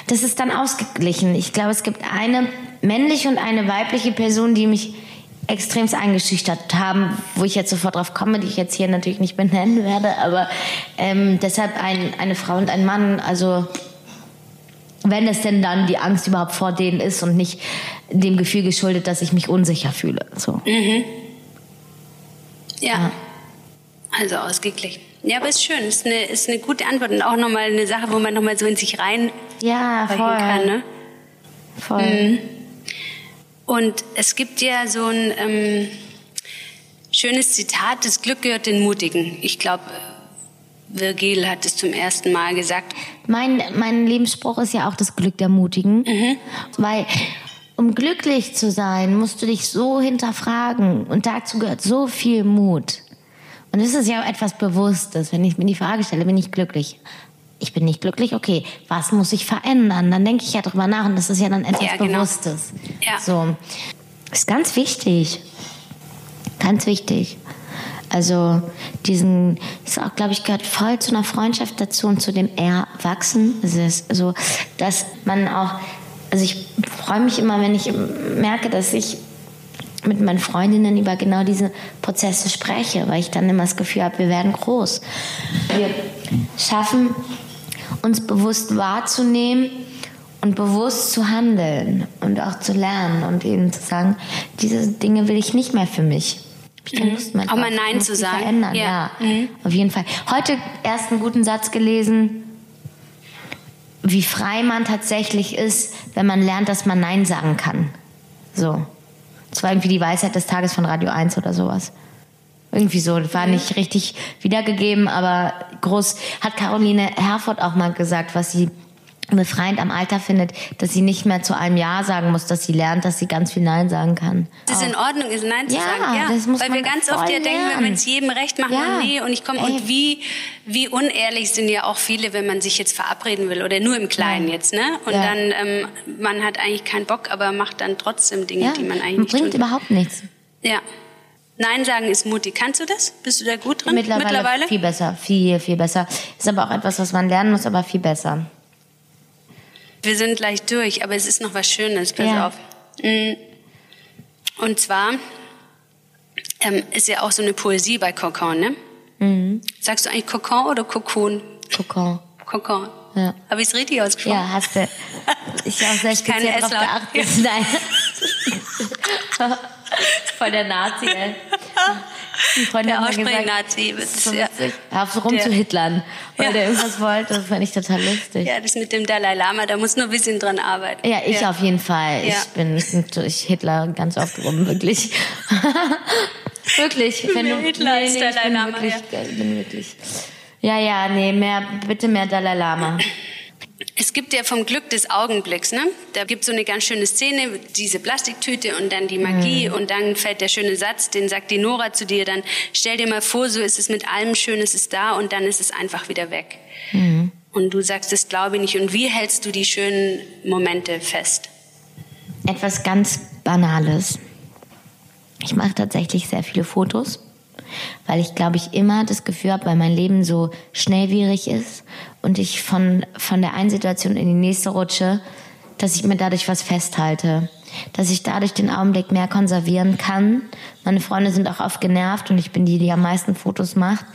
das ist dann ausgeglichen. Ich glaube, es gibt eine männliche und eine weibliche Person, die mich extremst eingeschüchtert haben, wo ich jetzt sofort drauf komme, die ich jetzt hier natürlich nicht benennen werde, aber ähm, deshalb ein, eine Frau und ein Mann, also wenn es denn dann die Angst überhaupt vor denen ist und nicht dem Gefühl geschuldet, dass ich mich unsicher fühle. So. Mhm. Ja. ja. Also ausgeglichen. Ja, aber ist schön. Ist eine, ist eine gute Antwort und auch nochmal eine Sache, wo man nochmal so in sich rein ja, voll. kann. Ne? Voll. Mhm. Und es gibt ja so ein ähm, schönes Zitat, das Glück gehört den Mutigen. Ich glaube, Virgil hat es zum ersten Mal gesagt. Mein, mein Lebensspruch ist ja auch das Glück der Mutigen. Mhm. Weil um glücklich zu sein, musst du dich so hinterfragen. Und dazu gehört so viel Mut. Und es ist ja etwas Bewusstes. Wenn ich mir die Frage stelle, bin ich glücklich? Ich bin nicht glücklich, okay, was muss ich verändern? Dann denke ich ja drüber nach und das ist ja dann etwas ja, genau. Bewusstes. Ja. So. Ist ganz wichtig. Ganz wichtig. Also diesen, ist auch, glaube ich, gehört voll zu einer Freundschaft dazu und zu dem Erwachsen. Es ist so, dass man auch, also ich freue mich immer, wenn ich merke, dass ich mit meinen Freundinnen über genau diese Prozesse spreche, weil ich dann immer das Gefühl habe, wir werden groß. Wir schaffen uns bewusst wahrzunehmen und bewusst zu handeln und auch zu lernen und eben zu sagen, diese Dinge will ich nicht mehr für mich. Ich mhm. Lust mehr Auch mal Nein zu sagen. Verändern. Ja, ja mhm. auf jeden Fall. Heute erst einen guten Satz gelesen, wie frei man tatsächlich ist, wenn man lernt, dass man Nein sagen kann. So. Das war irgendwie die Weisheit des Tages von Radio 1 oder sowas. Irgendwie so, war nicht richtig wiedergegeben, aber groß hat Caroline Herford auch mal gesagt, was sie befreiend am Alter findet, dass sie nicht mehr zu einem Ja sagen muss, dass sie lernt, dass sie ganz viel Nein sagen kann. Das ist in Ordnung ist, Nein zu Ja, sagen. Ja, das muss weil wir ganz oft ja denken, wenn lernen. man es jedem recht macht, Ja. und nee, und ich komme. Und wie, wie unehrlich sind ja auch viele, wenn man sich jetzt verabreden will oder nur im Kleinen Ja. jetzt, ne? Und Ja. dann, ähm, man hat eigentlich keinen Bock, aber macht dann trotzdem Dinge, die man eigentlich man nicht bringt tun überhaupt nichts. Ja. Nein sagen ist mutig. Kannst du das? Bist du da gut drin? Mittlerweile, viel besser, viel, viel besser. Ist aber auch etwas, was man lernen muss, aber viel besser. Wir sind gleich durch, aber es ist noch was Schönes. Pass Ja. auf. Mm. Und zwar ähm, ist ja auch so eine Poesie bei Kokon, ne? Mhm. Sagst du eigentlich Kokon oder Kokon? Kokon. Kokon. Ja. Habe ich es richtig ausgesprochen? Ja, hast du. Ich habe auch sehr speziell darauf geachtet. Nein. Voll der Nazi, ey. Ein Freund Der hat mal gesagt, das ist so Ja. Hör so Der- rumzuhitlern, weil Ja. der irgendwas wollte. Das fand ich total lustig. Ja, das mit dem Dalai Lama, da muss nur ein bisschen dran arbeiten. Ja, ich auf jeden Fall. Ja. Ich bin ich Hitler ganz oft rum, wirklich. wirklich. Wenn du, Hitler als ich Dalai bin Lama, wirklich, ja. ich bin wirklich. Ja, ja, nee, mehr, bitte mehr Dalai Lama. Es gibt ja vom Glück des Augenblicks, ne? Da gibt so eine ganz schöne Szene, diese Plastiktüte und dann die Magie und dann fällt der schöne Satz, den sagt die Nora zu dir dann, stell dir mal vor, so ist es mit allem schön, es ist da und dann ist es einfach wieder weg. Und du sagst, das glaube ich nicht. Und wie hältst du die schönen Momente fest? Etwas ganz Banales. Ich mache tatsächlich sehr viele Fotos, weil ich glaube ich immer das Gefühl habe, weil mein Leben so schnellwierig ist und ich von, von der einen Situation in die nächste rutsche, dass ich mir dadurch was festhalte. Dass ich dadurch den Augenblick mehr konservieren kann. Meine Freunde sind auch oft genervt und ich bin die, die am meisten Fotos macht.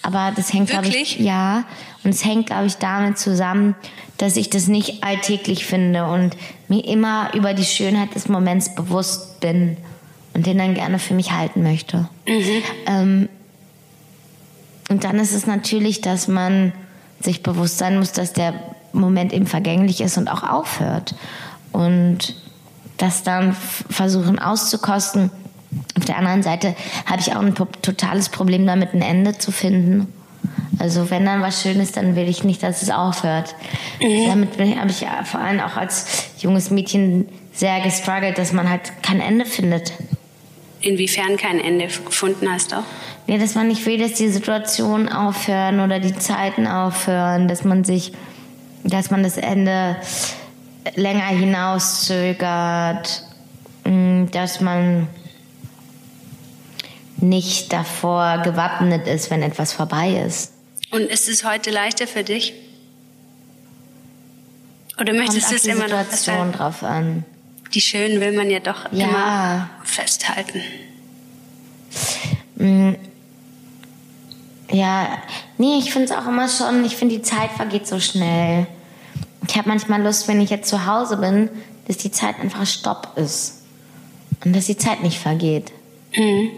Aber das hängt, glaube ich, ja. Und es hängt, glaube ich, damit zusammen, dass ich das nicht alltäglich finde und mir immer über die Schönheit des Moments bewusst bin und den dann gerne für mich halten möchte. Ähm, und dann ist es natürlich, dass man sich bewusst sein muss, dass der Moment eben vergänglich ist und auch aufhört. Und das dann versuchen auszukosten. Auf der anderen Seite habe ich auch ein totales Problem damit, ein Ende zu finden. Also wenn dann was Schönes, dann will ich nicht, dass es aufhört. Damit bin ich- habe ich ja vor allem auch als junges Mädchen sehr gestruggelt, dass man halt kein Ende findet. Inwiefern kein Ende gefunden hast auch? Ja, dass man nicht will, dass die Situationen aufhören oder die Zeiten aufhören, dass man sich, dass man das Ende länger hinauszögert, mm, dass man nicht davor gewappnet ist, wenn etwas vorbei ist. Und ist es heute leichter für dich? Oder Kommt möchtest auf du es die immer noch Situation festhalten? drauf an. Die schönen will man ja doch Ja. immer festhalten. Ja, nee, ich finde es auch immer schon, ich finde die Zeit vergeht so schnell. Ich habe manchmal Lust, wenn ich jetzt zu Hause bin, dass die Zeit einfach Stopp ist. Und dass die Zeit nicht vergeht. Mhm.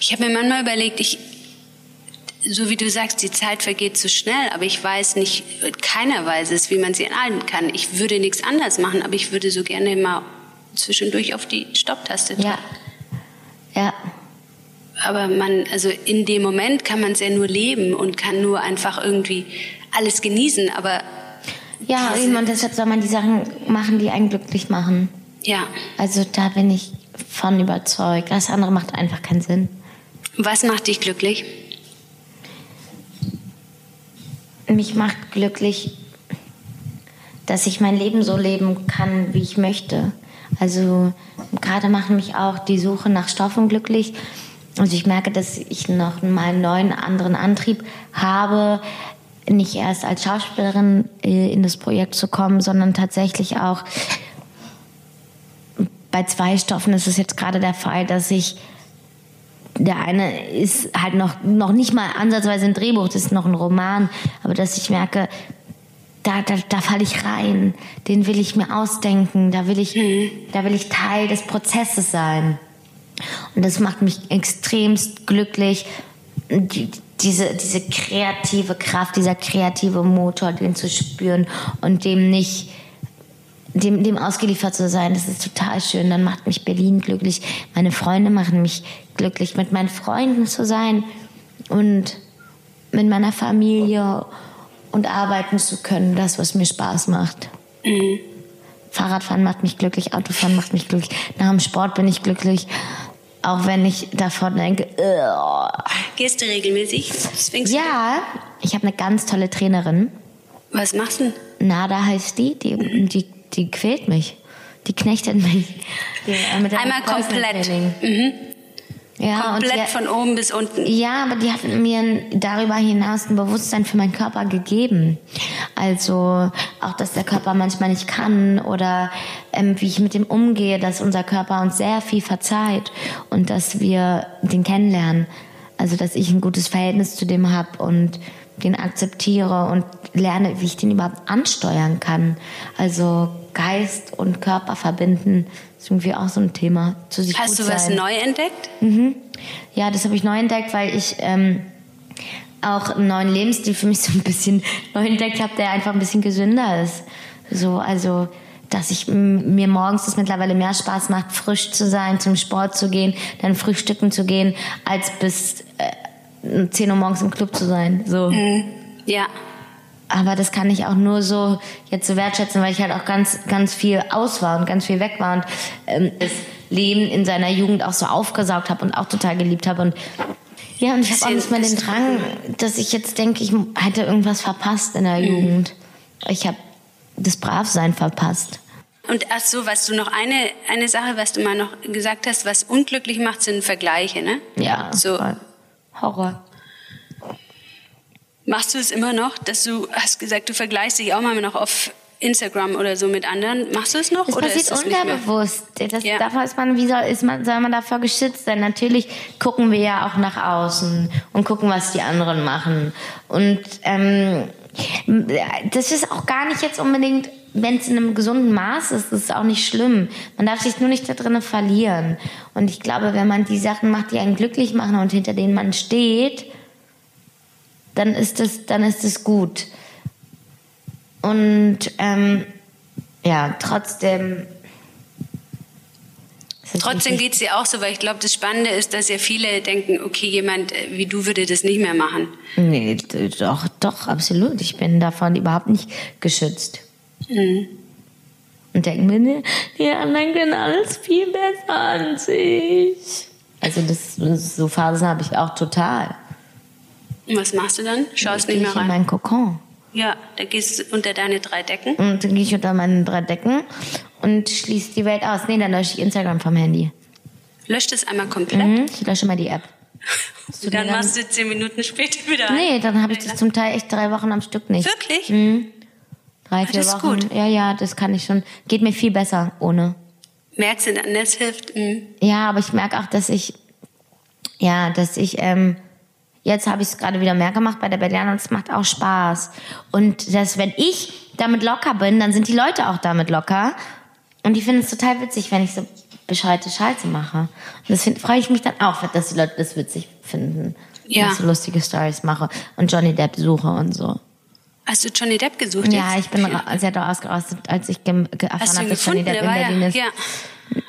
Ich habe mir manchmal überlegt, ich, so wie du sagst, die Zeit vergeht zu schnell, aber ich weiß nicht, keiner weiß es, wie man sie anhalten kann. Ich würde nichts anders machen, aber ich würde so gerne mal zwischendurch auf die Stopptaste drücken. Ja. Ja. Aber man, also in dem Moment kann man es ja nur leben und kann nur einfach irgendwie alles genießen, aber Ja, und deshalb soll man die Sachen machen, die einen glücklich machen. ja. Also da bin ich von überzeugt. Das andere macht einfach keinen Sinn. Was macht dich glücklich? Mich macht glücklich, dass ich mein Leben so leben kann, wie ich möchte. Also gerade macht mich auch die Suche nach Stoffen glücklich. Also ich merke, dass ich noch mal einen neuen, anderen Antrieb habe, nicht erst als Schauspielerin äh, in das Projekt zu kommen, sondern tatsächlich auch bei zwei Stoffen ist es jetzt gerade der Fall, dass ich der eine ist halt noch, noch nicht mal ansatzweise ein Drehbuch, das ist noch ein Roman, aber dass ich merke, da, da, da falle ich rein, den will ich mir ausdenken, da will ich, da will ich Teil des Prozesses sein. Und das macht mich extremst glücklich, die, diese, diese kreative Kraft, dieser kreative Motor, den zu spüren und dem nicht dem, dem ausgeliefert zu sein, das ist total schön. Dann macht mich Berlin glücklich. Meine Freunde machen mich glücklich, mit meinen Freunden zu sein und mit meiner Familie und arbeiten zu können, das, was mir Spaß macht. Mhm. Fahrradfahren macht mich glücklich, Autofahren macht mich glücklich. Nach dem Sport bin ich glücklich, auch wenn ich davon denke, "Ugh." Gehst du regelmäßig? Sphinx? ja, ich habe eine ganz tolle Trainerin. Was machst du denn? Nada heißt die, die, die, die quält mich. Die knechtet mich. Die, äh, Einmal komplett. Training. Ja, und Komplett die, von oben bis unten. ja, aber die hat mir darüber hinaus ein Bewusstsein für meinen Körper gegeben. Also auch, dass der Körper manchmal nicht kann oder ähm, wie ich mit dem umgehe, dass unser Körper uns sehr viel verzeiht und dass wir den kennenlernen. Also dass ich ein gutes Verhältnis zu dem habe und den akzeptiere und lerne, wie ich den überhaupt ansteuern kann. Also Geist und Körper verbinden ist irgendwie auch so ein Thema. Zu sich Hast du was sein. neu entdeckt? Ja, das habe ich neu entdeckt, weil ich ähm, auch einen neuen Lebensstil für mich so ein bisschen neu entdeckt habe, der einfach ein bisschen gesünder ist. So, also, dass ich mir morgens das mittlerweile mehr Spaß macht, frisch zu sein, zum Sport zu gehen, dann frühstücken zu gehen, als bis äh, 10 Uhr morgens im Club zu sein. So. Ja. Aber das kann ich auch nur so jetzt so wertschätzen, weil ich halt auch ganz, ganz viel aus war und ganz viel weg war und ähm, das Leben in seiner Jugend auch so aufgesaugt habe und auch total geliebt habe. Und ja, und ich habe auch nicht mehr den Drang, dass ich jetzt denke, ich hätte irgendwas verpasst in der Jugend. Ich habe das Bravsein verpasst. Und ach so, was du noch eine, eine Sache, was du mal noch gesagt hast, was unglücklich macht, sind Vergleiche, ne? Ja, So. voll. Horror. Machst du es immer noch, dass du hast gesagt, du vergleichst dich auch mal noch auf Instagram oder so mit anderen. Machst du es noch Das oder passiert ist unterbewusst. Das, Ja. Davor ist man, wie soll, ist man, soll man davor geschützt sein? Natürlich gucken wir ja auch nach außen und gucken, was die anderen machen. Und ähm, das ist auch gar nicht jetzt unbedingt, wenn es in einem gesunden Maß ist, ist es auch nicht schlimm. Man darf sich nur nicht da drinnen verlieren. Und ich glaube, wenn man die Sachen macht, die einen glücklich machen und hinter denen man steht, dann ist es, dann ist es gut. Und ähm, ja, trotzdem. Trotzdem geht es dir auch so, weil ich glaube, das Spannende ist, dass ja viele denken, okay, jemand äh, wie du würde das nicht mehr machen. Nee, doch, doch, absolut. Ich bin davon überhaupt nicht geschützt. Und denken mir, nee, die anderen können alles viel besser als ich. Also das, so Phasen habe ich auch total. Und was machst du dann? Schaust nicht mehr ich in rein. meinen Kokon. Ja, da gehst du unter deine drei Decken. Und dann gehe ich unter meinen drei Decken und schließe die Welt aus. Nee, dann lösche ich Instagram vom Handy. Löscht es einmal komplett. Mhm, ich lösche mal die App. Und dann machst du zehn Minuten später wieder. Nee, dann habe ich das zum Teil echt drei Wochen am Stück nicht. Wirklich? Drei, vier das ist Wochen. gut. Ja, ja, das kann ich schon. Geht mir viel besser ohne. Merkst du dann, das hilft? Mhm. Ja, aber ich merke auch, dass ich, ja, dass ich, ähm, jetzt habe ich es gerade wieder mehr gemacht bei der Berliana und es macht auch Spaß. Und dass, wenn ich damit locker bin, dann sind die Leute auch damit locker. Und die finden es total witzig, wenn ich so bescheuerte Scheiße mache. Und das freue ich mich dann auch, dass die Leute das witzig finden. Ja. Wenn ich so lustige Stories mache und Johnny Depp suche und so. Hast du Johnny Depp gesucht Ja, jetzt? ich bin ra- sehr doll ausgerastet, als ich erfahren habe, dass Johnny? Depp in Berlin ja, ist. ja.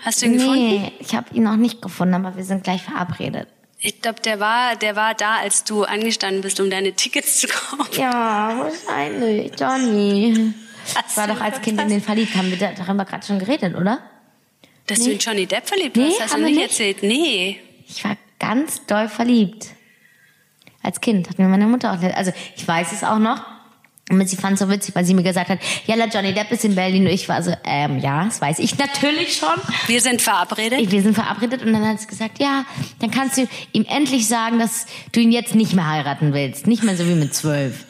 Hast du ihn gefunden? Nee, ich habe ihn noch nicht gefunden, aber wir sind gleich verabredet. Ich glaube, der war, der war da, als du angestanden bist, um deine Tickets zu kaufen. Ja, wahrscheinlich. Johnny. Hast war doch als Kind in den verliebt. Haben wir da- darüber gerade schon geredet, oder? Dass du in Johnny Depp verliebt Nee, warst, hast du nicht nicht. erzählt. Nee. Ich war ganz doll verliebt. Als Kind hat mir meine Mutter auch... Also ich weiß es auch noch. Und sie fand es so witzig, weil sie mir gesagt hat, ja, la, Johnny Depp ist in Berlin. Und ich war so, ähm, ja, das weiß ich natürlich schon. Wir sind verabredet. Wir sind verabredet und dann hat sie gesagt, ja, dann kannst du ihm endlich sagen, dass du ihn jetzt nicht mehr heiraten willst. Nicht mehr so wie mit zwölf.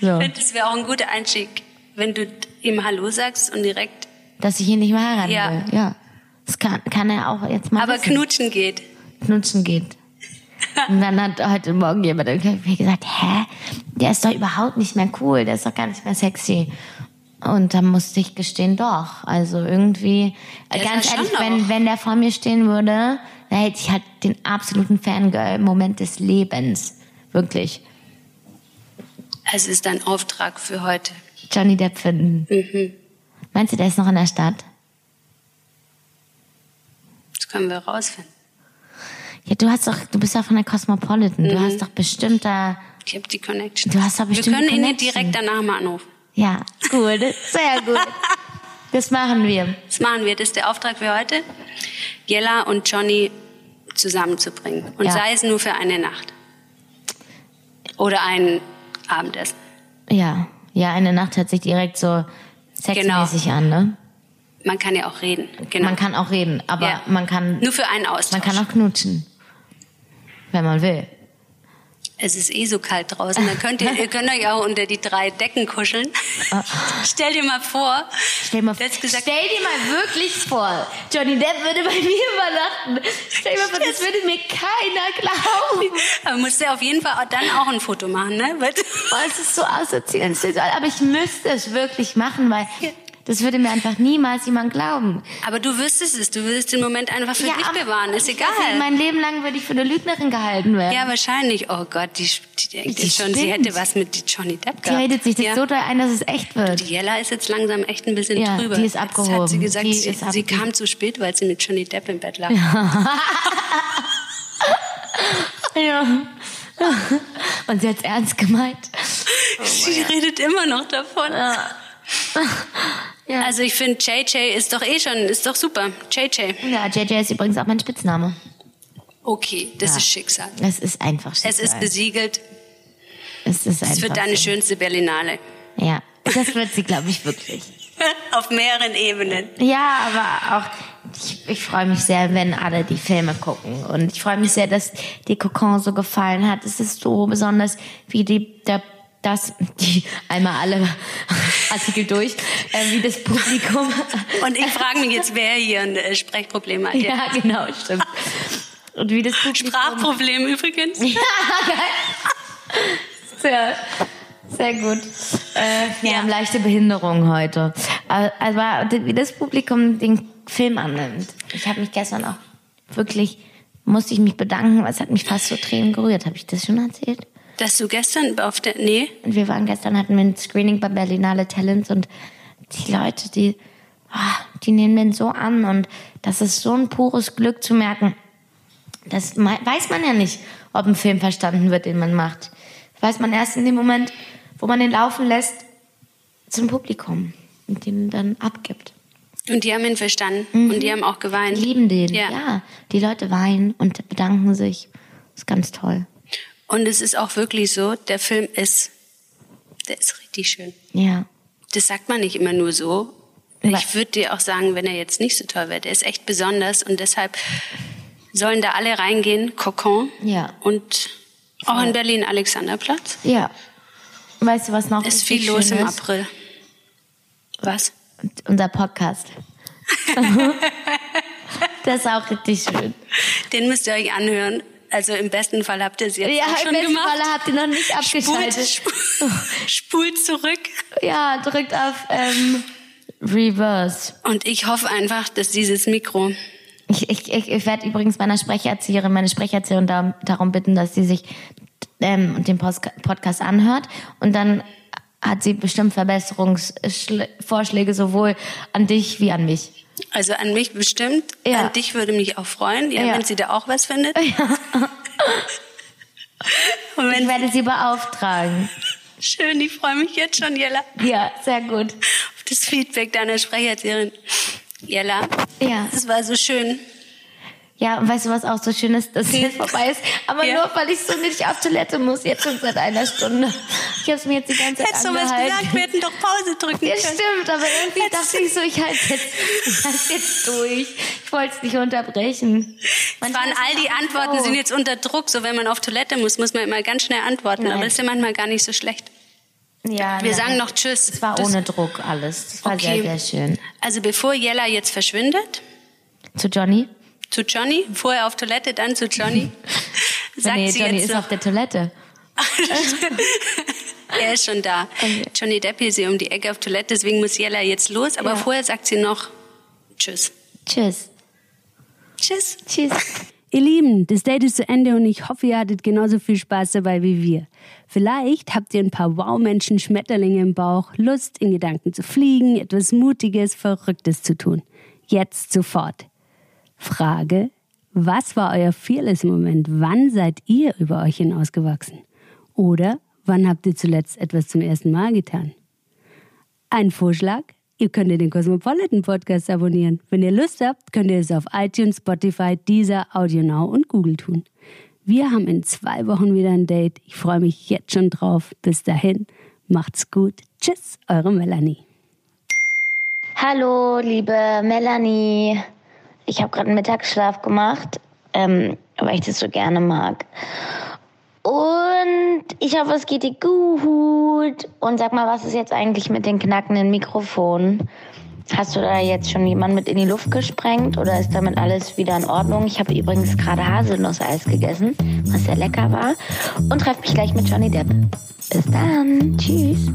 So, Ich finde, das wäre auch ein guter Einstieg, wenn du ihm Hallo sagst und direkt. dass ich ihn nicht mehr heiraten Ja. will. Ja. Das kann, kann er auch jetzt mal Aber wissen. knutschen geht. knutschen geht. Und dann hat heute Morgen jemand irgendwie gesagt, hä, der ist doch überhaupt nicht mehr cool, der ist doch gar nicht mehr sexy. Und dann musste ich gestehen, doch. Also irgendwie, ist ganz ehrlich, wenn, wenn der vor mir stehen würde, dann hätte ich halt den absoluten Fangirl-Moment des Lebens. Wirklich. Also ist dein Auftrag für heute. Johnny Depp finden. Mhm. Meinst du, der ist noch in der Stadt? Das können wir rausfinden. Ja, du hast doch, du bist ja von der Cosmopolitan. Mhm. Du hast doch bestimmt da ich habe die Connection. Du hast doch Wir bestimmt können ihn Connection. direkt danach mal anrufen. Ja, gut, sehr gut. Das machen wir. Das machen wir. Das ist der Auftrag für heute. Jella und Johnny zusammenzubringen. Und Ja. sei es nur für eine Nacht. Oder ein Abendessen. Ja, ja, eine Nacht hört sich direkt so sexmäßig an, ne? Man kann ja auch reden. Genau. Man kann auch reden, aber Ja. man kann nur für einen Austausch. man kann auch knutschen, wenn man will. Es ist eh so kalt draußen. Dann könnt ihr, ihr könnt euch auch unter die drei Decken kuscheln. Stell dir mal vor. Ah. Stell, mal, gesagt, stell dir mal wirklich vor, Johnny Depp würde bei mir übernachten. Stell dir mal vor, das würde mir keiner glauben. aber musst du auf jeden Fall dann auch ein Foto machen, ne? Weil- Oh, es ist so assoziiert. Aber ich müsste es wirklich machen, weil das würde mir einfach niemals jemand glauben. Aber du wüsstest es. Du würdest den Moment einfach für dich aber- bewahren. Ist egal. Also mein Leben lang würde ich für eine Lügnerin gehalten werden. Ja, wahrscheinlich. Oh Gott, die, die denkt Die jetzt schon, sie hätte was mit Johnny Depp Die gehabt. redet sich das ja. so doll ein, dass es echt wird. Die Jella ist jetzt langsam echt ein bisschen Ja, drüber. die ist Jetzt hat abgehoben. sie gesagt, Die sie, sie kam zu spät, weil sie mit Johnny Depp im Bett lag. Ja. Und sie hat es ernst gemeint. sie redet immer noch davon. Ja. Also ich finde, JJ ist doch eh schon, ist doch super. JJ. Ja, JJ ist übrigens auch mein Spitzname. Okay, das Ja. ist Schicksal. Es ist einfach Es ist Schicksal. besiegelt. Es ist Es einfach wird deine schönste Berlinale. Ja, das wird sie, glaube ich, wirklich. Auf mehreren Ebenen. Ja, aber auch, ich, ich freue mich sehr, wenn alle die Filme gucken. Und ich freue mich sehr, dass die Cocon so gefallen hat. Es ist so besonders, wie die, der, das, die, einmal alle Artikel durch, äh, wie das Publikum. Und ich frage mich jetzt, wer hier ein äh, Sprechproblem hat. ja, genau, stimmt. Und wie das Publikum. Sprachproblem übrigens. Sehr, sehr gut. Äh, wir Ja. haben leichte Behinderung heute. Aber, aber wie das Publikum den Film annimmt. Ich habe mich gestern auch wirklich, musste ich mich bedanken, weil es hat mich fast so Tränen gerührt. Habe ich das schon erzählt? Dass du gestern auf der, nee, Und wir waren gestern, hatten wir ein Screening bei Berlinale Talents und die Leute, die, ah, die nehmen den so an und das ist so ein pures Glück zu merken. Das weiß man ja nicht, ob ein Film verstanden wird, den man macht. Das weiß man erst in dem Moment, wo man den laufen lässt zum Publikum und den dann abgibt. und die haben ihn verstanden. Und die haben auch geweint. Die lieben den, Ja. ja. Die Leute weinen und bedanken sich. Das ist ganz toll. Und es ist auch wirklich so, der Film ist, der ist richtig schön. Ja. Das sagt man nicht immer nur so. Ich würde dir auch sagen, wenn er jetzt nicht so toll wäre, der ist echt besonders und deshalb sollen da alle reingehen, Kokon. Ja. Und auch in Berlin Alexanderplatz. Ja. Weißt du, was noch Ist richtig viel los im ist? April. Was? Und unser Podcast. das ist auch richtig schön. Den müsst ihr euch anhören. Also im besten Fall habt ihr es jetzt Ja, auch im schon besten gemacht. Falle habt ihr noch nicht abgeschaltet. spult, spult zurück. Ja, drückt auf ähm, Reverse. Und ich hoffe einfach, dass dieses Mikro Ich, ich, ich, ich werde übrigens meiner Sprecherzieherin, meine Sprecherzieherin da, darum bitten, dass sie sich ähm, den Post Podcast anhört und dann hat sie bestimmt Verbesserungsvorschläge sowohl an dich wie an mich. Also an mich bestimmt. Ja. An dich würde mich auch freuen, ja, Ja. wenn sie da auch was findet. Und Ich werde sie beauftragen. schön, ich freue mich jetzt schon, Jella, Ja, sehr gut. auf das Feedback deiner Sprecherzieherin. Jella, Ja. es war so schön. Ja, und weißt du, was auch so schön ist, dass es jetzt vorbei ist? Aber Ja. nur, weil ich so nicht auf Toilette muss, jetzt schon seit einer Stunde. Ich habe es mir jetzt die ganze Zeit Hättest du was angehalten. gesagt, wir hätten doch Pause drücken Ja, können. stimmt, aber irgendwie dachte ich so, ich halte jetzt, ich halte jetzt durch. Ich wollte es nicht unterbrechen. Es Man waren all die Antworten so. sind jetzt unter Druck. So, wenn man auf Toilette muss, muss man immer ganz schnell antworten. Nein. Aber das ist ja manchmal gar nicht so schlecht. Ja, Wir nein. sagen noch Tschüss. Es war Das- ohne Druck alles. Das war Okay. sehr, sehr schön. Also bevor Jella jetzt verschwindet, Zu Johnny? Zu Johnny, vorher auf Toilette, dann zu Johnny, sagt nee, sie Johnny jetzt ist noch, auf der Toilette. er ist schon da. Johnny Depp hier sie um die Ecke auf Toilette, deswegen muss Jella jetzt los. Aber Ja. vorher sagt sie noch Tschüss. Tschüss. Tschüss. Tschüss. Ihr Lieben, das Date ist zu Ende und ich hoffe, ihr hattet genauso viel Spaß dabei wie wir. Vielleicht habt ihr ein paar Wow-Menschen Schmetterlinge im Bauch, Lust, in Gedanken zu fliegen, etwas Mutiges, Verrücktes zu tun. Jetzt sofort. Frage, was war euer Fearless-Moment? Wann seid ihr über euch hinausgewachsen? Oder wann habt ihr zuletzt etwas zum ersten Mal getan? Ein Vorschlag? Ihr könnt den Cosmopolitan Podcast abonnieren. Wenn ihr Lust habt, könnt ihr es auf iTunes, Spotify, Deezer, AudioNow und Google tun. Wir haben in zwei Wochen wieder ein Date. Ich freue mich jetzt schon drauf. Bis dahin, macht's gut. Tschüss, eure Melanie. Hallo, liebe Melanie. Ich habe gerade einen Mittagsschlaf gemacht, ähm, weil ich das so gerne mag. Und ich hoffe, es geht dir gut. Und sag mal, was ist jetzt eigentlich mit den knackenden Mikrofonen? Hast du da jetzt schon jemand mit in die Luft gesprengt oder ist damit alles wieder in Ordnung? Ich habe übrigens gerade Haselnusseis gegessen, was sehr lecker war. Und treffe mich gleich mit Johnny Depp. Bis dann. Tschüss.